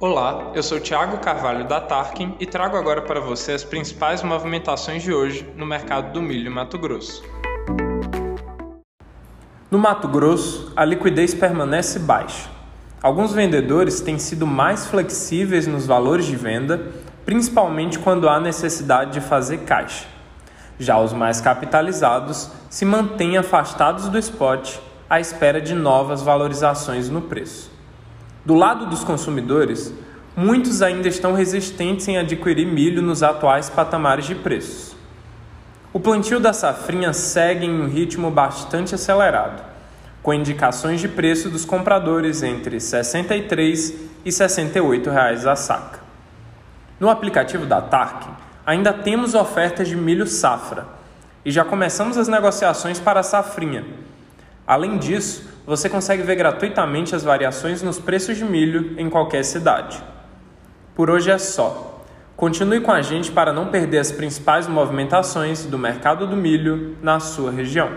Olá, eu sou Thiago Carvalho da Tarkin e trago agora para você as principais movimentações de hoje no mercado do milho em Mato Grosso. No Mato Grosso, a liquidez permanece baixa. Alguns vendedores têm sido mais flexíveis nos valores de venda, principalmente quando há necessidade de fazer caixa. Já os mais capitalizados se mantêm afastados do spot à espera de novas valorizações no preço. Do lado dos consumidores, muitos ainda estão resistentes em adquirir milho nos atuais patamares de preços. O plantio da safrinha segue em um ritmo bastante acelerado, com indicações de preço dos compradores entre R$ 63 e 68 reais a saca. No aplicativo da Tarkin, ainda temos ofertas de milho safra e já começamos as negociações para a safrinha. Além disso, você consegue ver gratuitamente as variações nos preços de milho em qualquer cidade. Por hoje é só. Continue com a gente para não perder as principais movimentações do mercado do milho na sua região.